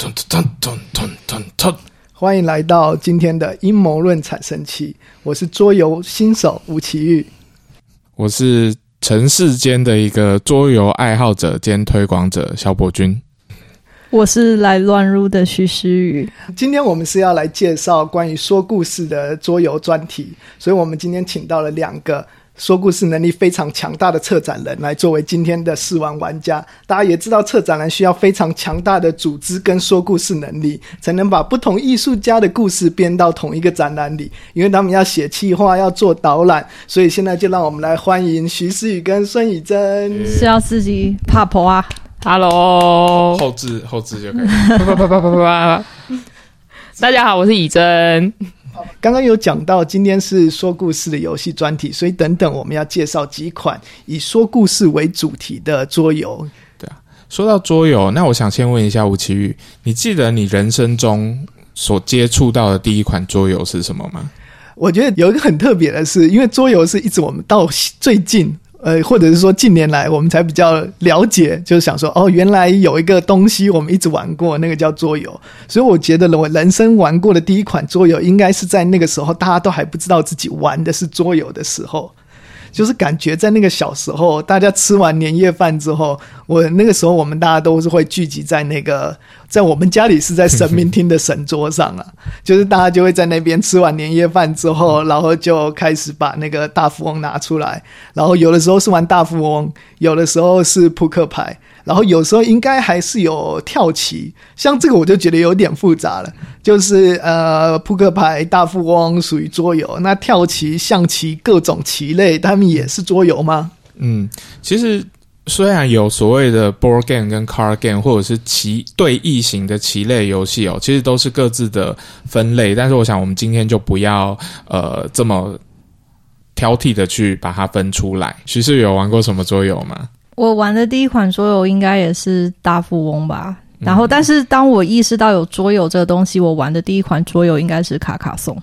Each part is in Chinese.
咚咚咚咚咚咚！欢迎来到今天的阴谋论产生器。我是桌游新手吴奇玉，我是尘世间的一个桌游爱好者兼推广者肖伯君，我是来乱入的徐诗雨。今天我们是要来介绍关于说故事的桌游专题，所以我们今天请到了两个。说故事能力非常强大的策展人来作为今天的试玩玩家。大家也知道，策展人需要非常强大的组织跟说故事能力，才能把不同艺术家的故事编到同一个展览里。因为他们要写企划，要做导览，所以现在就让我们来欢迎徐思雨跟孙以真。是要自己怕婆啊？Hello，后置后置就可以。啪啪啪啪啪啪！大家好，我是以真。刚刚有讲到，今天是说故事的游戏专题，所以等等我们要介绍几款以说故事为主题的桌游。对啊，说到桌游，那我想先问一下吴奇玉，你记得你人生中所接触到的第一款桌游是什么吗？我觉得有一个很特别的是，因为桌游是一直我们到最近。呃，或者是说近年来我们才比较了解，就是想说，哦，原来有一个东西我们一直玩过，那个叫桌游。所以我觉得我人生玩过的第一款桌游，应该是在那个时候大家都还不知道自己玩的是桌游的时候。就是感觉在那个小时候，大家吃完年夜饭之后，我那个时候我们大家都是会聚集在那个，在我们家里是在神明厅的神桌上啊，就是大家就会在那边吃完年夜饭之后，然后就开始把那个大富翁拿出来，然后有的时候是玩大富翁，有的时候是扑克牌。然后有时候应该还是有跳棋，像这个我就觉得有点复杂了。就是呃，扑克牌、大富翁属于桌游，那跳棋、象棋各种棋类，他们也是桌游吗？嗯，其实虽然有所谓的 board game 跟 card game，或者是棋对弈型的棋类游戏哦，其实都是各自的分类。但是我想我们今天就不要呃这么挑剔的去把它分出来。徐诗雨有玩过什么桌游吗？我玩的第一款桌游应该也是大富翁吧。然后，但是当我意识到有桌游这个东西，我玩的第一款桌游应该是卡卡颂。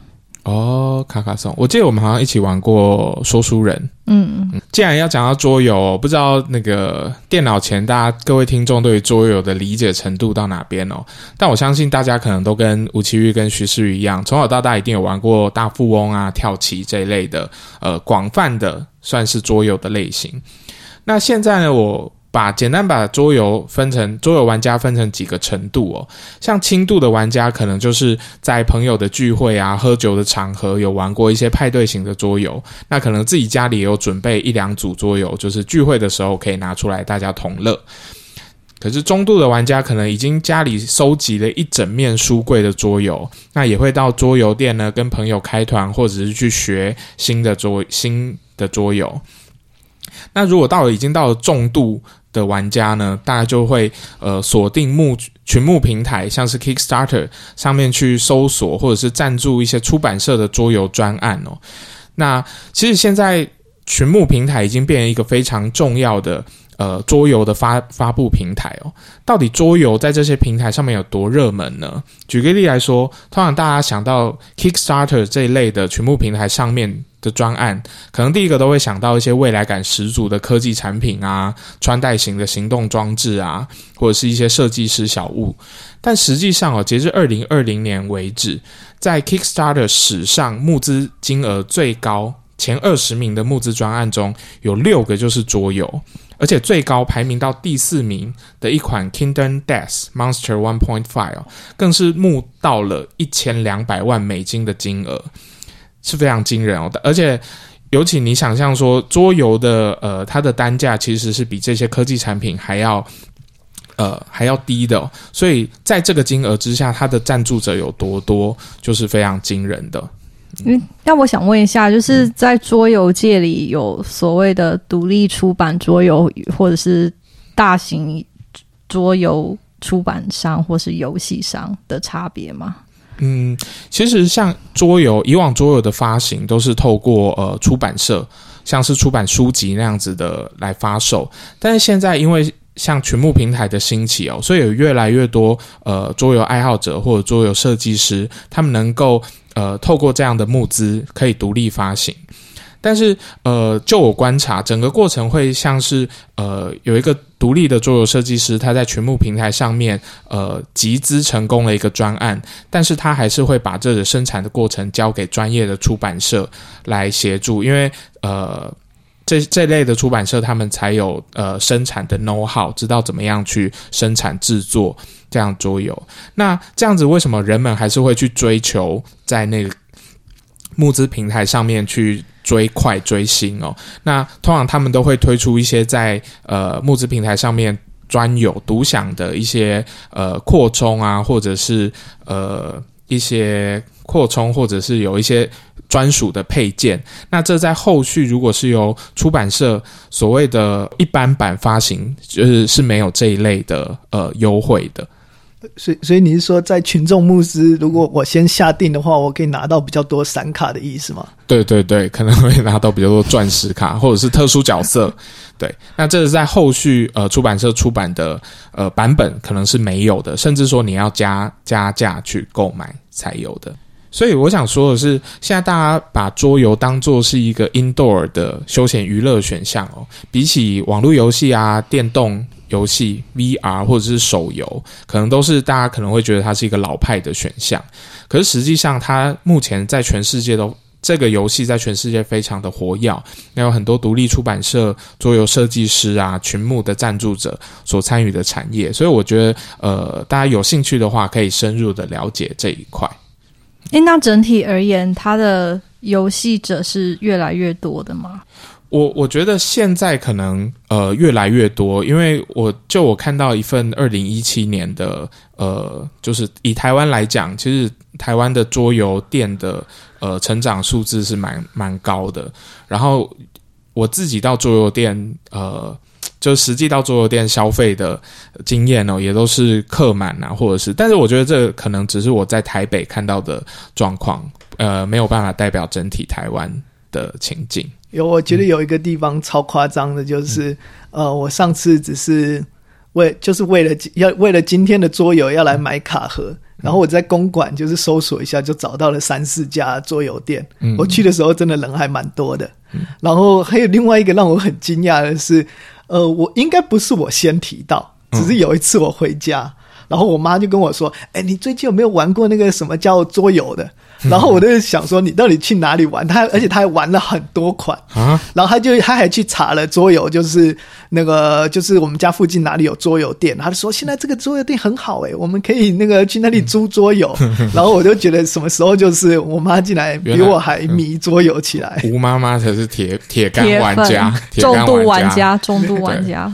哦，卡卡颂，我记得我们好像一起玩过说书人。嗯嗯。既然要讲到桌游，不知道那个电脑前大家各位听众对于桌游的理解程度到哪边哦？但我相信大家可能都跟吴奇玉跟徐诗雨一样，从小到大一定有玩过大富翁啊、跳棋这一类的，呃，广泛的算是桌游的类型。那现在呢，我把简单把桌游分成桌游玩家分成几个程度哦。像轻度的玩家，可能就是在朋友的聚会啊、喝酒的场合有玩过一些派对型的桌游。那可能自己家里有准备一两组桌游，就是聚会的时候可以拿出来大家同乐。可是中度的玩家，可能已经家里收集了一整面书柜的桌游，那也会到桌游店呢跟朋友开团，或者是去学新的桌新的桌游。那如果到了已经到了重度的玩家呢，大家就会呃锁定目群目平台，像是 Kickstarter 上面去搜索或者是赞助一些出版社的桌游专案哦。那其实现在群目平台已经变成一个非常重要的。呃，桌游的发发布平台哦，到底桌游在这些平台上面有多热门呢？举个例来说，通常大家想到 Kickstarter 这一类的群目平台上面的专案，可能第一个都会想到一些未来感十足的科技产品啊，穿戴型的行动装置啊，或者是一些设计师小物。但实际上哦，截至二零二零年为止，在 Kickstarter 史上募资金额最高前二十名的募资专案中，有六个就是桌游。而且最高排名到第四名的一款 Kingdom Death Monster One Point Five 更是募到了一千两百万美金的金额，是非常惊人哦。而且，尤其你想象说桌游的呃，它的单价其实是比这些科技产品还要呃还要低的，所以在这个金额之下，它的赞助者有多多，就是非常惊人的。嗯，那我想问一下，就是在桌游界里有所谓的独立出版桌游，或者是大型桌游出版商或是游戏商的差别吗？嗯，其实像桌游，以往桌游的发行都是透过呃出版社，像是出版书籍那样子的来发售，但是现在因为像群募平台的兴起哦，所以有越来越多呃桌游爱好者或者桌游设计师，他们能够呃透过这样的募资可以独立发行。但是呃，就我观察，整个过程会像是呃有一个独立的桌游设计师，他在群募平台上面呃集资成功了一个专案，但是他还是会把这个生产的过程交给专业的出版社来协助，因为呃。这这类的出版社，他们才有呃生产的 know how，知道怎么样去生产制作这样桌游。那这样子，为什么人们还是会去追求在那个募资平台上面去追快追新哦？那通常他们都会推出一些在呃募资平台上面专有独享的一些呃扩充啊，或者是呃一些扩充，或者是有一些。专属的配件，那这在后续如果是由出版社所谓的一般版发行，就是是没有这一类的呃优惠的。所以，所以你是说，在群众募资，如果我先下定的话，我可以拿到比较多闪卡的意思吗？对对对，可能会拿到比较多钻石卡，或者是特殊角色。对，那这是在后续呃出版社出版的呃版本可能是没有的，甚至说你要加加价去购买才有的。所以我想说的是，现在大家把桌游当做是一个 indoor 的休闲娱乐选项哦，比起网络游戏啊、电动游戏、VR 或者是手游，可能都是大家可能会觉得它是一个老派的选项。可是实际上，它目前在全世界都这个游戏在全世界非常的活跃，那有很多独立出版社、桌游设计师啊、群募的赞助者所参与的产业。所以我觉得，呃，大家有兴趣的话，可以深入的了解这一块。诶，那整体而言，它的游戏者是越来越多的吗？我我觉得现在可能呃越来越多，因为我就我看到一份二零一七年的呃，就是以台湾来讲，其实台湾的桌游店的呃成长数字是蛮蛮高的。然后我自己到桌游店呃。就实际到桌游店消费的经验哦，也都是客满啊，或者是，但是我觉得这可能只是我在台北看到的状况，呃，没有办法代表整体台湾的情境。有，我觉得有一个地方超夸张的，就是、嗯、呃，我上次只是为就是为了要为了今天的桌游要来买卡盒，嗯、然后我在公馆就是搜索一下，就找到了三四家桌游店。嗯、我去的时候真的人还蛮多的，嗯、然后还有另外一个让我很惊讶的是。呃，我应该不是我先提到，只是有一次我回家，嗯、然后我妈就跟我说：“哎，你最近有没有玩过那个什么叫桌游的？”然后我就想说：“你到底去哪里玩？”他而且他还玩了很多款。啊，然后他就他还去查了桌游，就是那个就是我们家附近哪里有桌游店，他就说：“现在这个桌游店很好哎，我们可以那个去那里租桌游。嗯”然后我就觉得什么时候就是我妈进来比我还迷桌游起来，吴妈妈才是铁铁杆玩家，重度玩家，重度玩家。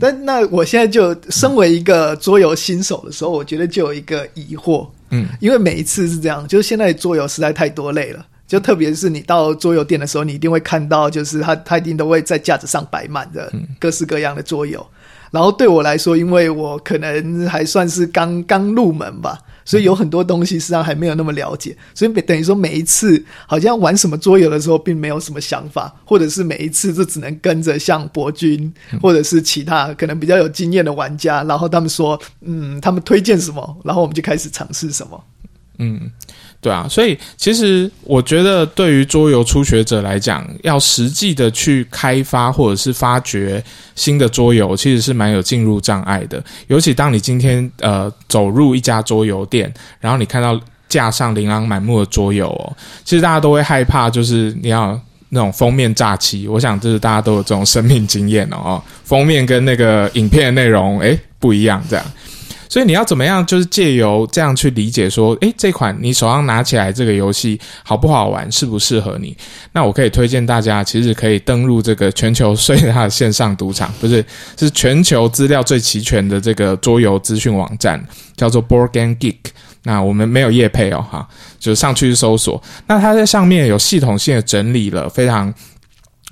但那我现在就身为一个桌游新手的时候，我觉得就有一个疑惑，嗯，因为每一次是这样，就是现在桌游实在太多类了，就特别是你到桌游店的时候，你一定会看到，就是他他一定都会在架子上摆满的各式各样的桌游。然后对我来说，因为我可能还算是刚刚入门吧。所以有很多东西实际上还没有那么了解，所以等于说每一次好像玩什么桌游的时候，并没有什么想法，或者是每一次就只能跟着像博君或者是其他可能比较有经验的玩家，然后他们说，嗯，他们推荐什么，然后我们就开始尝试什么，嗯。对啊，所以其实我觉得，对于桌游初学者来讲，要实际的去开发或者是发掘新的桌游，其实是蛮有进入障碍的。尤其当你今天呃走入一家桌游店，然后你看到架上琳琅满目的桌游哦，其实大家都会害怕，就是你要那种封面诈欺。我想，就是大家都有这种生命经验哦，封面跟那个影片的内容诶不一样，这样。所以你要怎么样，就是借由这样去理解说，诶，这款你手上拿起来这个游戏好不好玩，适不适合你？那我可以推荐大家，其实可以登录这个全球最大的线上赌场，不是，是全球资料最齐全的这个桌游资讯网站，叫做 Board Game Geek。那我们没有业配哦，哈，就上去搜索。那它在上面有系统性的整理了非常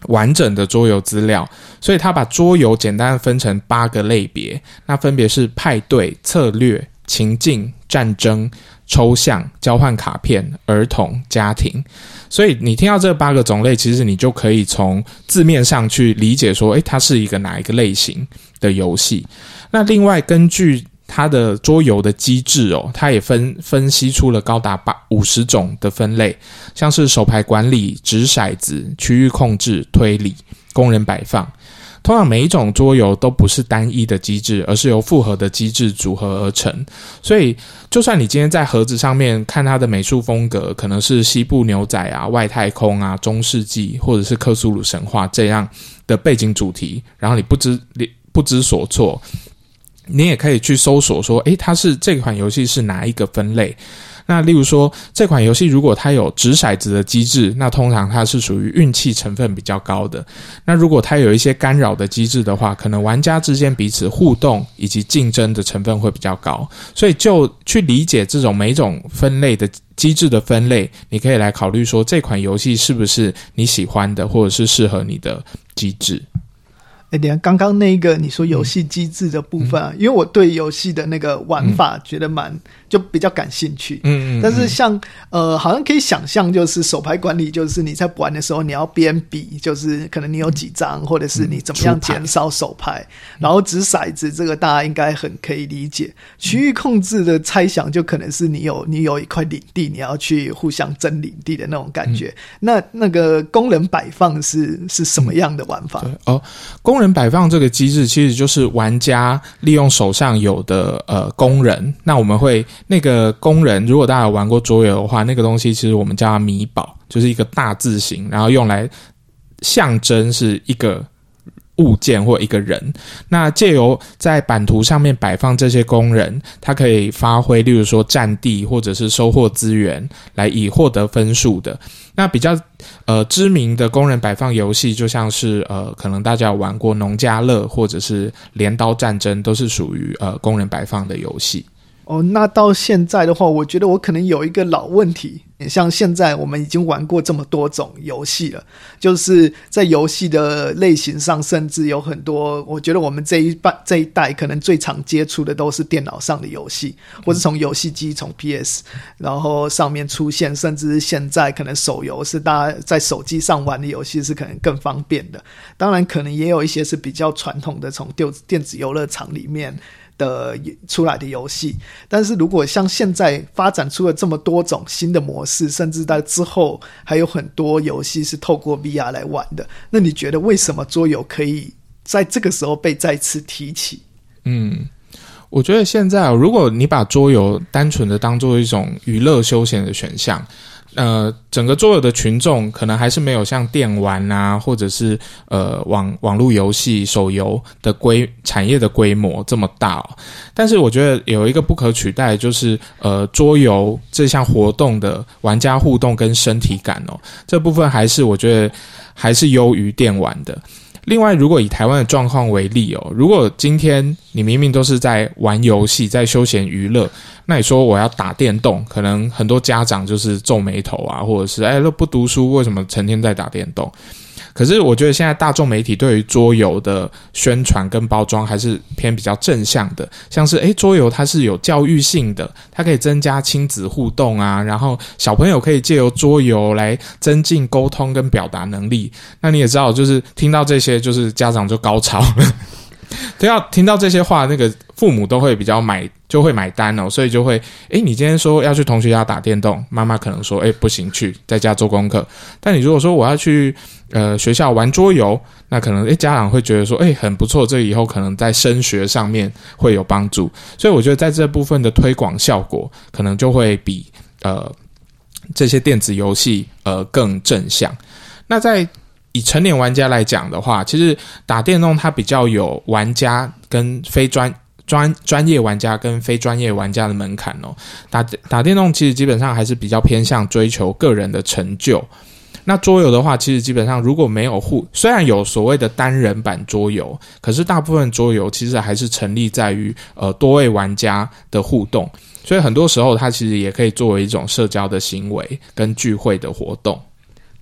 完整的桌游资料，所以他把桌游简单分成八个类别，那分别是派对、策略、情境、战争、抽象、交换卡片、儿童、家庭。所以你听到这八个种类，其实你就可以从字面上去理解说，诶，它是一个哪一个类型的游戏。那另外根据它的桌游的机制哦，它也分分析出了高达八五十种的分类，像是手牌管理、掷骰子、区域控制、推理、工人摆放。通常每一种桌游都不是单一的机制，而是由复合的机制组合而成。所以，就算你今天在盒子上面看它的美术风格，可能是西部牛仔啊、外太空啊、中世纪，或者是克苏鲁神话这样的背景主题，然后你不知不知所措，你也可以去搜索说，诶，它是这款游戏是哪一个分类？那例如说，这款游戏如果它有掷骰子的机制，那通常它是属于运气成分比较高的。那如果它有一些干扰的机制的话，可能玩家之间彼此互动以及竞争的成分会比较高。所以就去理解这种每种分类的机制的分类，你可以来考虑说，这款游戏是不是你喜欢的，或者是适合你的机制。哎，等下，刚刚那个你说游戏机制的部分啊，嗯、因为我对游戏的那个玩法觉得蛮、嗯、就比较感兴趣。嗯嗯。但是像呃，好像可以想象，就是手牌管理，就是你在玩的时候，你要边比，就是可能你有几张，或者是你怎么样减少手牌，嗯、然后掷骰子，这个大家应该很可以理解。区域控制的猜想，就可能是你有你有一块领地，你要去互相争领地的那种感觉。嗯、那那个功能摆放是是什么样的玩法？对哦，工。人摆放这个机制其实就是玩家利用手上有的呃工人，那我们会那个工人，如果大家有玩过桌游的话，那个东西其实我们叫它米宝，就是一个大字形，然后用来象征是一个。物件或一个人，那借由在版图上面摆放这些工人，他可以发挥，例如说占地或者是收获资源，来以获得分数的。那比较呃知名的工人摆放游戏，就像是呃可能大家有玩过农家乐或者是镰刀战争，都是属于呃工人摆放的游戏。哦，那到现在的话，我觉得我可能有一个老问题。像现在我们已经玩过这么多种游戏了，就是在游戏的类型上，甚至有很多。我觉得我们这一半这一代可能最常接触的都是电脑上的游戏，或是从游戏机从 PS 然后上面出现，甚至是现在可能手游是大家在手机上玩的游戏是可能更方便的。当然，可能也有一些是比较传统的，从电电子游乐场里面。的出来的游戏，但是如果像现在发展出了这么多种新的模式，甚至在之后还有很多游戏是透过 VR 来玩的，那你觉得为什么桌游可以在这个时候被再次提起？嗯，我觉得现在啊如果你把桌游单纯的当做一种娱乐休闲的选项。呃，整个桌游的群众可能还是没有像电玩啊，或者是呃网网络游戏、手游的规产业的规模这么大哦。但是我觉得有一个不可取代，就是呃桌游这项活动的玩家互动跟身体感哦，这部分还是我觉得还是优于电玩的。另外，如果以台湾的状况为例哦，如果今天你明明都是在玩游戏，在休闲娱乐，那你说我要打电动，可能很多家长就是皱眉头啊，或者是哎都不读书，为什么成天在打电动？可是我觉得现在大众媒体对于桌游的宣传跟包装还是偏比较正向的，像是诶桌游它是有教育性的，它可以增加亲子互动啊，然后小朋友可以借由桌游来增进沟通跟表达能力。那你也知道，就是听到这些，就是家长就高潮了。都要听到这些话，那个父母都会比较买，就会买单哦，所以就会，诶，你今天说要去同学家打电动，妈妈可能说，诶，不行，去在家做功课。但你如果说我要去，呃，学校玩桌游，那可能，诶，家长会觉得说，诶，很不错，这以后可能在升学上面会有帮助。所以我觉得在这部分的推广效果，可能就会比呃这些电子游戏呃更正向。那在以成年玩家来讲的话，其实打电动它比较有玩家跟非专专专业玩家跟非专业玩家的门槛哦。打打电动其实基本上还是比较偏向追求个人的成就。那桌游的话，其实基本上如果没有互，虽然有所谓的单人版桌游，可是大部分桌游其实还是成立在于呃多位玩家的互动，所以很多时候它其实也可以作为一种社交的行为跟聚会的活动。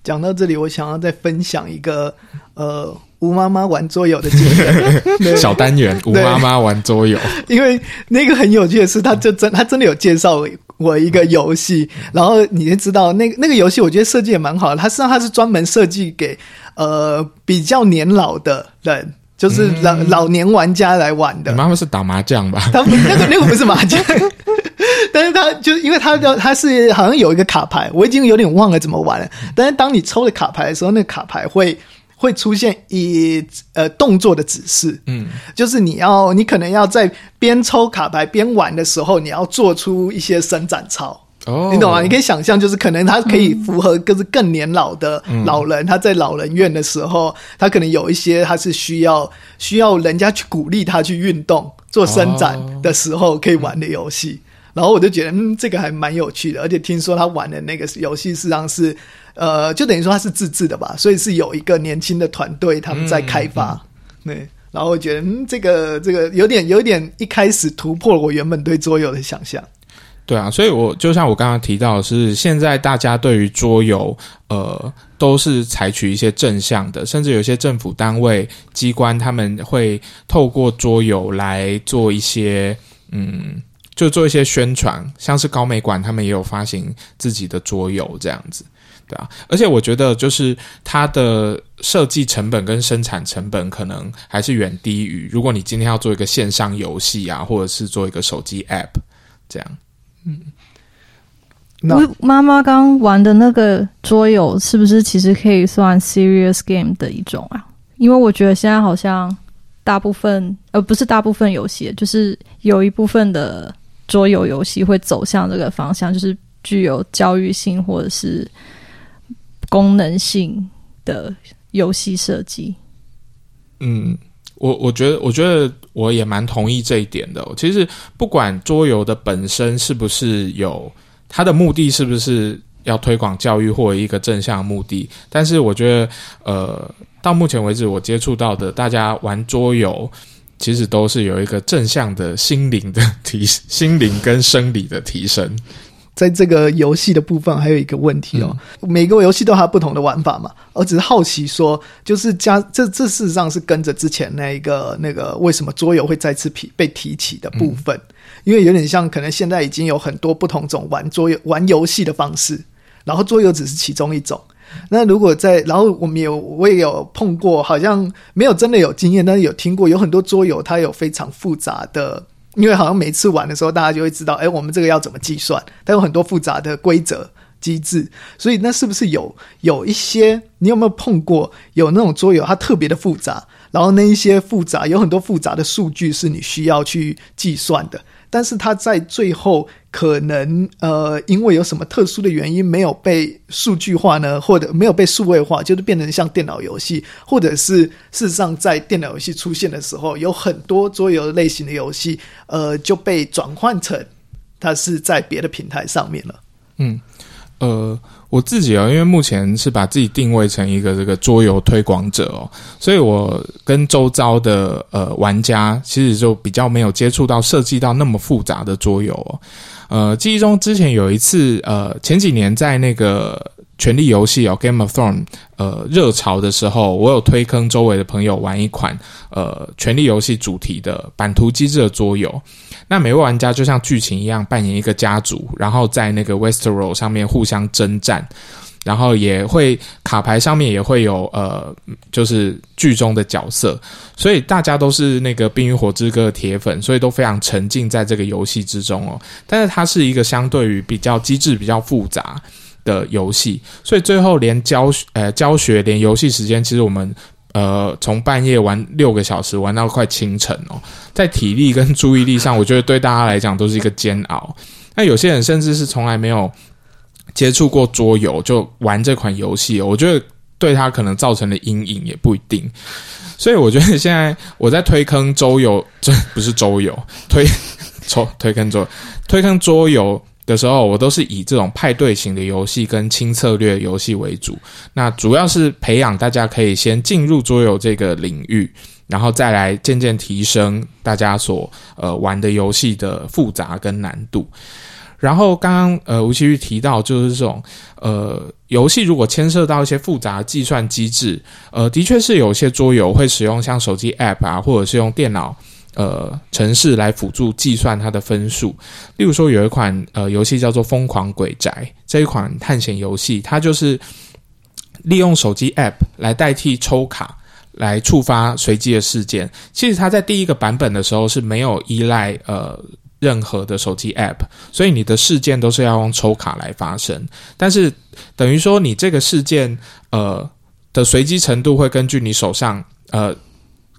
讲到这里，我想要再分享一个呃吴妈妈玩桌游的经验。小单元，吴妈妈玩桌游。因为那个很有趣的是，他就真他真的有介绍我一个游戏，然后你就知道那个那个游戏，我觉得设计也蛮好的。他实际上它是专门设计给呃比较年老的人。就是老、嗯、老年玩家来玩的。你妈妈是打麻将吧？他那个那个不是麻将，但是他就因为他的他是好像有一个卡牌，我已经有点忘了怎么玩了。但是当你抽了卡牌的时候，那个卡牌会会出现一呃动作的指示，嗯，就是你要你可能要在边抽卡牌边玩的时候，你要做出一些伸展操。哦，你懂吗？你可以想象，就是可能他可以符合更是更年老的老人，嗯、他在老人院的时候，他可能有一些他是需要需要人家去鼓励他去运动、做伸展的时候可以玩的游戏。哦、然后我就觉得，嗯，这个还蛮有趣的。而且听说他玩的那个游戏，实际上是呃，就等于说他是自制的吧，所以是有一个年轻的团队他们在开发。嗯、对，然后我觉得，嗯，这个这个有点有点一开始突破了我原本对桌游的想象。对啊，所以我就像我刚刚提到的是，现在大家对于桌游，呃，都是采取一些正向的，甚至有些政府单位、机关他们会透过桌游来做一些，嗯，就做一些宣传，像是高美馆他们也有发行自己的桌游这样子，对啊，而且我觉得就是它的设计成本跟生产成本可能还是远低于，如果你今天要做一个线上游戏啊，或者是做一个手机 App 这样。嗯，那妈妈刚玩的那个桌游是不是其实可以算 serious game 的一种啊？因为我觉得现在好像大部分，呃，不是大部分游戏，就是有一部分的桌游游戏会走向这个方向，就是具有教育性或者是功能性的游戏设计。嗯。我我觉得，我觉得我也蛮同意这一点的。其实，不管桌游的本身是不是有它的目的，是不是要推广教育或一个正向目的，但是我觉得，呃，到目前为止我接触到的，大家玩桌游其实都是有一个正向的心灵的提，心灵跟生理的提升。在这个游戏的部分，还有一个问题哦，嗯、每个游戏都还有不同的玩法嘛。我只是好奇说，就是加这这事实上是跟着之前那一个那个为什么桌游会再次提被提起的部分，嗯、因为有点像可能现在已经有很多不同种玩桌游玩游戏的方式，然后桌游只是其中一种。那如果在然后我们有我也有碰过，好像没有真的有经验，但是有听过有很多桌游它有非常复杂的。因为好像每次玩的时候，大家就会知道，哎，我们这个要怎么计算？它有很多复杂的规则机制，所以那是不是有有一些？你有没有碰过有那种桌游，它特别的复杂，然后那一些复杂有很多复杂的数据是你需要去计算的？但是它在最后可能呃，因为有什么特殊的原因没有被数据化呢，或者没有被数位化，就是变成像电脑游戏，或者是事实上在电脑游戏出现的时候，有很多桌游类型的游戏，呃，就被转换成它是在别的平台上面了。嗯，呃。我自己哦，因为目前是把自己定位成一个这个桌游推广者哦，所以我跟周遭的呃玩家其实就比较没有接触到设计到那么复杂的桌游哦。呃，记忆中之前有一次呃前几年在那个权力游戏哦 Game of Thrones 呃热潮的时候，我有推坑周围的朋友玩一款呃权力游戏主题的版图机制的桌游。那每位玩家就像剧情一样扮演一个家族，然后在那个 Westeros 上面互相征战，然后也会卡牌上面也会有呃，就是剧中的角色，所以大家都是那个《冰与火之歌》的铁粉，所以都非常沉浸在这个游戏之中哦。但是它是一个相对于比较机制比较复杂的游戏，所以最后连教呃教学连游戏时间，其实我们。呃，从半夜玩六个小时玩到快清晨哦，在体力跟注意力上，我觉得对大家来讲都是一个煎熬。那有些人甚至是从来没有接触过桌游就玩这款游戏，我觉得对他可能造成的阴影也不一定。所以我觉得现在我在推坑桌游，这不是桌游，推 抽推坑桌推坑桌游。的时候，我都是以这种派对型的游戏跟轻策略游戏为主。那主要是培养大家可以先进入桌游这个领域，然后再来渐渐提升大家所呃玩的游戏的复杂跟难度。然后刚刚呃吴奇煜提到，就是这种呃游戏如果牵涉到一些复杂的计算机制，呃的确是有些桌游会使用像手机 App 啊，或者是用电脑。呃，城市来辅助计算它的分数。例如说，有一款呃游戏叫做《疯狂鬼宅》这一款探险游戏，它就是利用手机 App 来代替抽卡，来触发随机的事件。其实它在第一个版本的时候是没有依赖呃任何的手机 App，所以你的事件都是要用抽卡来发生。但是等于说你这个事件呃的随机程度会根据你手上呃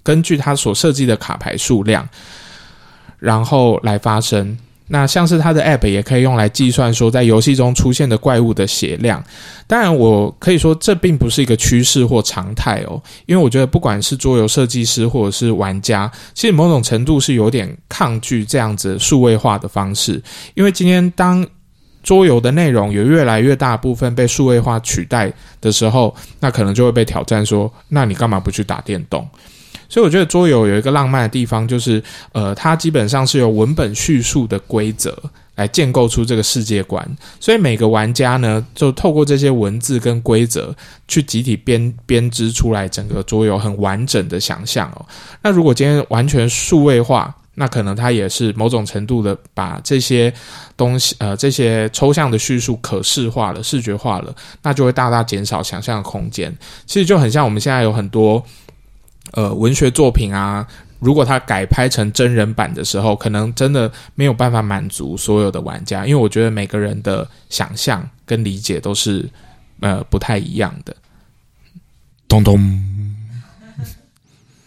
根据它所设计的卡牌数量，然后来发生。那像是它的 App 也可以用来计算说在游戏中出现的怪物的血量。当然，我可以说这并不是一个趋势或常态哦，因为我觉得不管是桌游设计师或者是玩家，其实某种程度是有点抗拒这样子数位化的方式。因为今天当桌游的内容有越来越大部分被数位化取代的时候，那可能就会被挑战说：那你干嘛不去打电动？所以我觉得桌游有一个浪漫的地方，就是呃，它基本上是由文本叙述的规则来建构出这个世界观。所以每个玩家呢，就透过这些文字跟规则去集体编编织出来整个桌游很完整的想象哦。那如果今天完全数位化，那可能它也是某种程度的把这些东西呃这些抽象的叙述可视化了、视觉化了，那就会大大减少想象的空间。其实就很像我们现在有很多。呃，文学作品啊，如果它改拍成真人版的时候，可能真的没有办法满足所有的玩家，因为我觉得每个人的想象跟理解都是呃不太一样的。咚咚。